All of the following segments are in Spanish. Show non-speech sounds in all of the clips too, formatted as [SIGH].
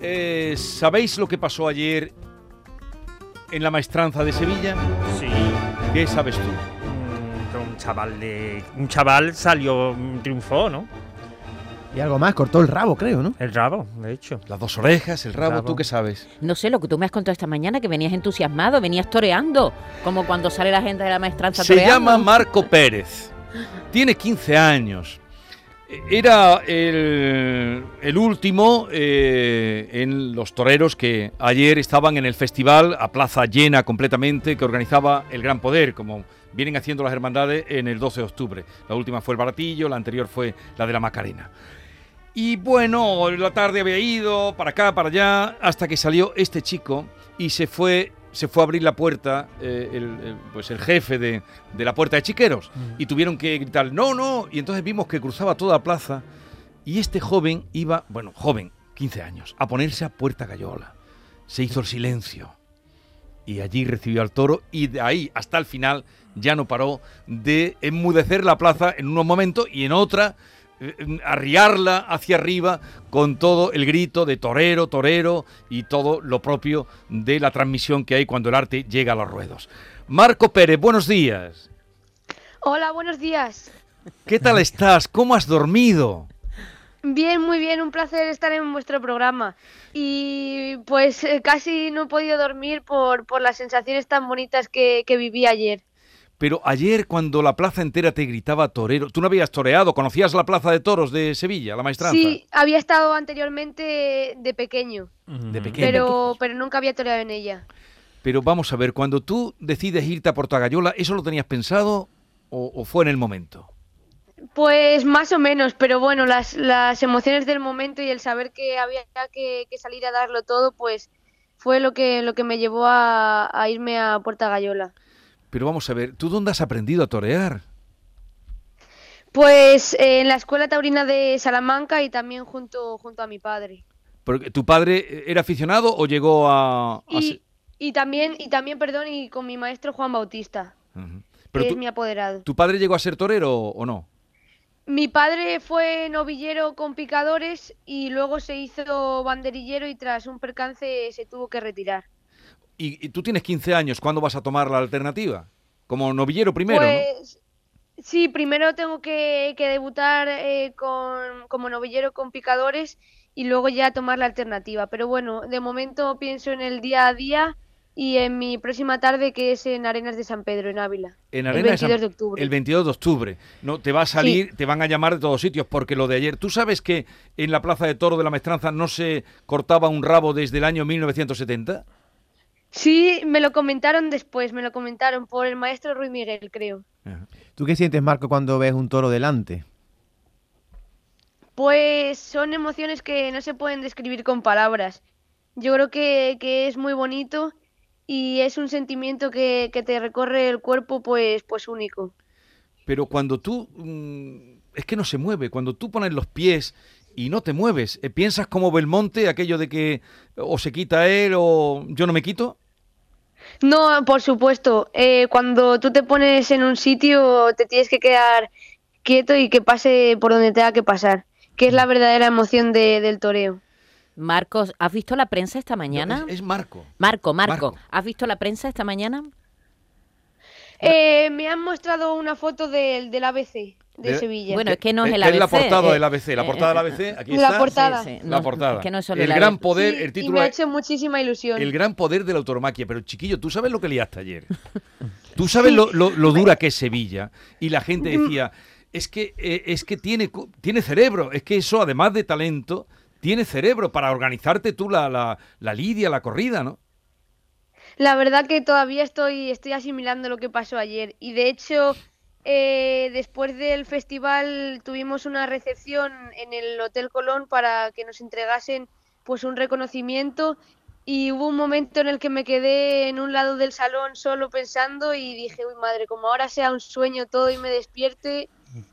Eh, ¿Sabéis lo que pasó ayer en la maestranza de Sevilla? Sí. ¿Qué sabes tú? Mm, un chaval de. Un chaval salió, mm, triunfó, ¿no? Y algo más, cortó el rabo, creo, ¿no? El rabo, de hecho. Las dos orejas, el rabo, Rabo. ¿tú qué sabes? No sé, lo que tú me has contado esta mañana, que venías entusiasmado, venías toreando, como cuando sale la gente de la maestranza Se toreando. llama Marco Pérez. Tiene 15 años. Era el, último eh, en los toreros que ayer estaban en el festival a plaza llena completamente que organizaba el Gran Poder, como vienen haciendo las hermandades en el 12 de octubre. La última fue el Baratillo, la anterior fue la de la Macarena. Y bueno, la tarde había ido para acá, para allá, hasta que salió este chico y se fue, se fue a abrir la puerta, eh, el, el- pues el jefe de, de la puerta de chiqueros. Y tuvieron que gritar, no, no. Y entonces vimos que cruzaba toda la plaza y este joven iba, bueno, joven, 15 años, a ponerse a puerta gallola. Se hizo el silencio. Y allí recibió al toro y de ahí hasta el final ya no paró de enmudecer la plaza en unos momentos y en otra arriarla hacia arriba con todo el grito de torero, torero y todo lo propio de la transmisión que hay cuando el arte llega a los ruedos. Marco Pérez, buenos días. Hola, buenos días. ¿Qué tal estás? ¿Cómo has dormido? Bien, muy bien, un placer estar en vuestro programa. Y pues eh, casi no he podido dormir por, por las sensaciones tan bonitas que, que viví ayer. Pero ayer cuando la plaza entera te gritaba torero, tú no habías toreado, conocías la plaza de toros de Sevilla, la maestranza. Sí, había estado anteriormente de pequeño, De pequeño. pero, pero nunca había toreado en ella. Pero vamos a ver, cuando tú decides irte a Portagayola, ¿eso lo tenías pensado o, o fue en el momento? Pues más o menos, pero bueno, las, las emociones del momento y el saber que había que, que salir a darlo todo, pues fue lo que, lo que me llevó a, a irme a Puerta Gallola. Pero vamos a ver, ¿tú dónde has aprendido a torear? Pues eh, en la escuela taurina de Salamanca y también junto, junto a mi padre. Porque ¿Tu padre era aficionado o llegó a...? a Y, y también, y también, perdón, y con mi maestro Juan Bautista, Pero es tú- mi apoderado. ¿Tu padre llegó a ser torero o no? Mi padre fue novillero con picadores y luego se hizo banderillero y tras un percance se tuvo que retirar. Y, y tú tienes 15 años, ¿cuándo vas a tomar la alternativa? Como novillero primero, ¿no? pues sí, primero tengo que, que debutar eh, con, como novillero con picadores y luego ya tomar la alternativa. Pero bueno, de momento pienso en el día a día y en mi próxima tarde que es en Arenas de San Pedro, en Ávila. En el Arena de San- 22 de octubre. El 22 de octubre. No, te va a salir, te van a llamar de todos sitios, porque lo de ayer. ¿Tú sabes que en la Plaza de Toro de la Maestranza no se cortaba un rabo desde el año 1970? Sí, me lo comentaron después, me lo comentaron por el maestro Ruiz Miguel, creo. ¿Tú qué sientes, Marco, cuando ves un toro delante? Pues son emociones que no se pueden describir con palabras. Yo creo que, que es muy bonito y es un sentimiento que, que te recorre el cuerpo pues, pues único. Pero cuando tú... mm, es que no se mueve. Cuando tú pones los pies y no te mueves, eh, ¿piensas como Belmonte, aquello de que o se quita él o yo no me quito? No, por supuesto, eh, cuando tú te pones en un sitio te tienes que quedar quieto y que pase por donde tenga que pasar, que es la verdadera emoción de- del toreo. Marcos, ¿has visto la prensa esta mañana? No, es, es Marco. Marco, Marco, Marco. ¿has visto la prensa esta mañana? Eh, me han mostrado una foto del, del ABC de De- Sevilla. Bueno, es que no es el que ABC. la portada eh, del ABC. La eh, portada del eh, ABC, aquí La está. portada. Sí, sí, La no, portada. es que no es solo el el gran ABC. poder, Sí, el y título me ha es hecho muchísima ilusión. El gran poder de la autoromaquia. Pero chiquillo, ¿tú sabes lo que liaste ayer? [LAUGHS] ¿Tú sabes lo, lo- lo dura que es Sevilla? Y la gente Mm. decía, es que, eh, es que tiene, tiene cerebro. Es que eso, además de talento, tiene cerebro para organizarte tú la, la, la lidia, la corrida, ¿no? La verdad que todavía estoy, estoy asimilando lo que pasó ayer. Y de hecho, eh, después del festival tuvimos una recepción en el Hotel Colón para que nos entregasen pues un reconocimiento. Y hubo un momento en el que me quedé en un lado del salón solo pensando y dije, uy madre, como ahora sea un sueño todo y me despierte,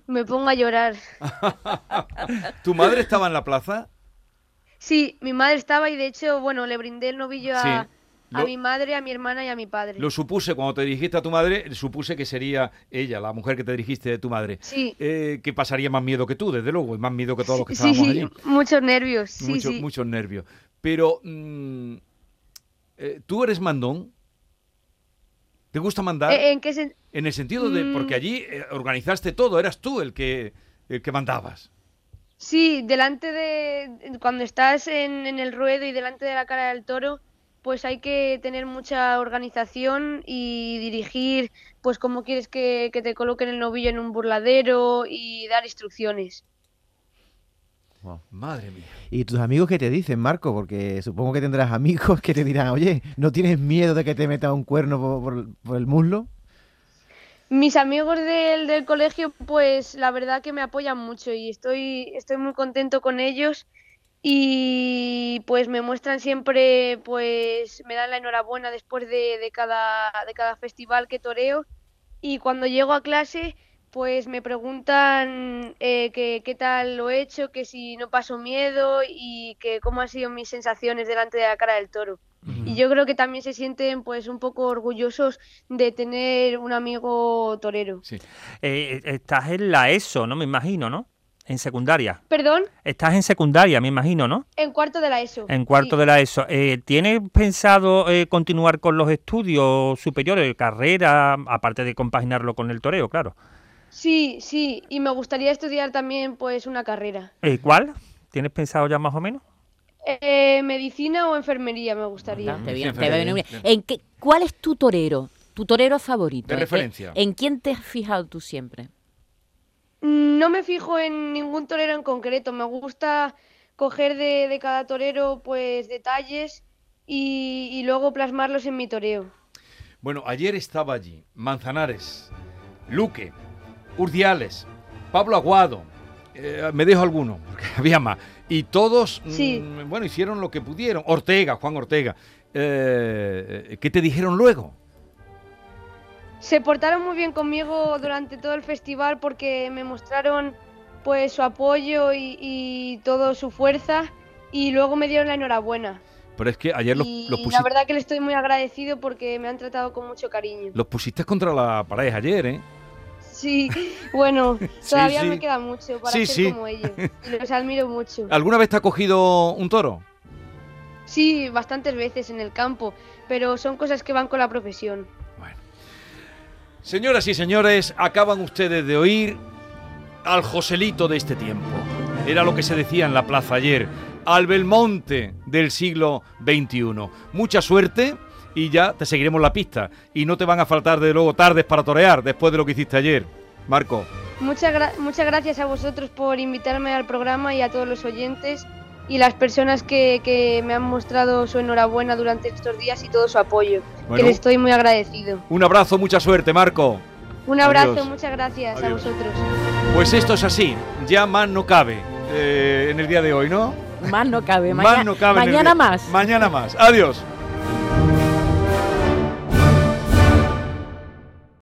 me pongo a llorar. [LAUGHS] ¿Tu madre estaba en la plaza? Sí, mi madre estaba y de hecho, bueno, le brindé el novillo a, Sí. A Lo- mi madre, a mi hermana y a mi padre. Lo supuse cuando te dirigiste a tu madre, supuse que sería ella, la mujer que te dirigiste de tu madre. Sí. Eh, que pasaría más miedo que tú, desde luego, y más miedo que todos los que Sí, estábamos sí, allí. muchos nervios. Sí, Mucho- sí. Muchos nervios. Pero, mm, eh, ¿tú eres mandón? ¿Te gusta mandar? Eh, ¿En qué sen- en el sentido de, mm. porque allí eh, organizaste todo, eras tú el que, el que mandabas. Sí, delante de... Cuando estás en, en el ruedo y delante de la cara del toro, pues hay que tener mucha organización y dirigir, pues cómo quieres que, que te coloquen el novillo en un burladero y dar instrucciones. Madre mía. ¿Y tus amigos qué te dicen, Marco? Porque supongo que tendrás amigos que te dirán, oye, ¿no tienes miedo de que te meta un cuerno por, por- por el muslo? Mis amigos del, del colegio, pues la verdad que me apoyan mucho y estoy, estoy muy contento con ellos y pues me muestran siempre, pues me dan la enhorabuena después de, de cada, de cada festival que toreo y cuando llego a clase, pues me preguntan eh, que qué tal lo he hecho, que si no paso miedo y que cómo han sido mis sensaciones delante de la cara del toro. Y yo creo que también se sienten pues un poco orgullosos de tener un amigo torero. Sí. Eh, estás en la ESO, ¿no? Me imagino, ¿no? En secundaria. Perdón, Estás en secundaria, me imagino, ¿no? en cuarto de la ESO. En cuarto Sí. de la ESO. Eh, ¿Tienes pensado eh, continuar con los estudios superiores, carrera, aparte de compaginarlo con el toreo, claro? Sí, sí, y me gustaría estudiar también pues una carrera. Eh, ¿Cuál? ¿Tienes pensado ya más o menos? Eh, medicina o enfermería me gustaría. Te Bien, viene- te bien. ¿En qué, ¿Cuál es tu torero? Tu torero favorito. De ¿En qué- referencia. ¿En quién te has fijado tú siempre? No me fijo en ningún torero en concreto, me gusta coger de, de cada torero pues detalles y, y luego plasmarlos en mi toreo. Bueno, ayer estaba allí Manzanares, Luque, Urdiales, Pablo Aguado, eh, me dejo alguno, porque [LAUGHS] había más. Y todos, Sí. mm, bueno, hicieron lo que pudieron. Ortega, Juan Ortega. Eh, ¿Qué te dijeron luego? Se portaron muy bien conmigo durante todo el festival porque me mostraron pues su apoyo y, y toda su fuerza y luego me dieron la enhorabuena. Pero es que ayer los, y los la pusiste, verdad que le estoy muy agradecido porque me han tratado con mucho cariño. los pusiste contra la pared ayer, ¿eh? Sí, bueno, [LAUGHS] Sí, todavía sí. me queda mucho para Sí, ser como ellos. Y los admiro mucho. [LAUGHS] ¿Alguna vez te ha cogido un toro? Sí, bastantes veces en el campo, pero son cosas que van con la profesión. Señoras y señores, acaban ustedes de oír al Joselito de este tiempo. Era lo que se decía en la plaza ayer. Al Belmonte del siglo XXI. Mucha suerte y ya te seguiremos la pista. Y no te van a faltar de luego tardes para torear después de lo que hiciste ayer. Marco, Muchas, muchas gracias a vosotros por invitarme al programa y a todos los oyentes y las personas que, que me han mostrado su enhorabuena durante estos días y todo su apoyo, Bueno. que les estoy muy agradecido. un abrazo, mucha suerte, Marco. Un abrazo, Adiós. muchas gracias a vosotros. Pues esto es así, ya más no cabe eh, en el día de hoy, ¿no? Más no cabe. Más no mañana día- más. Mañana más. Adiós.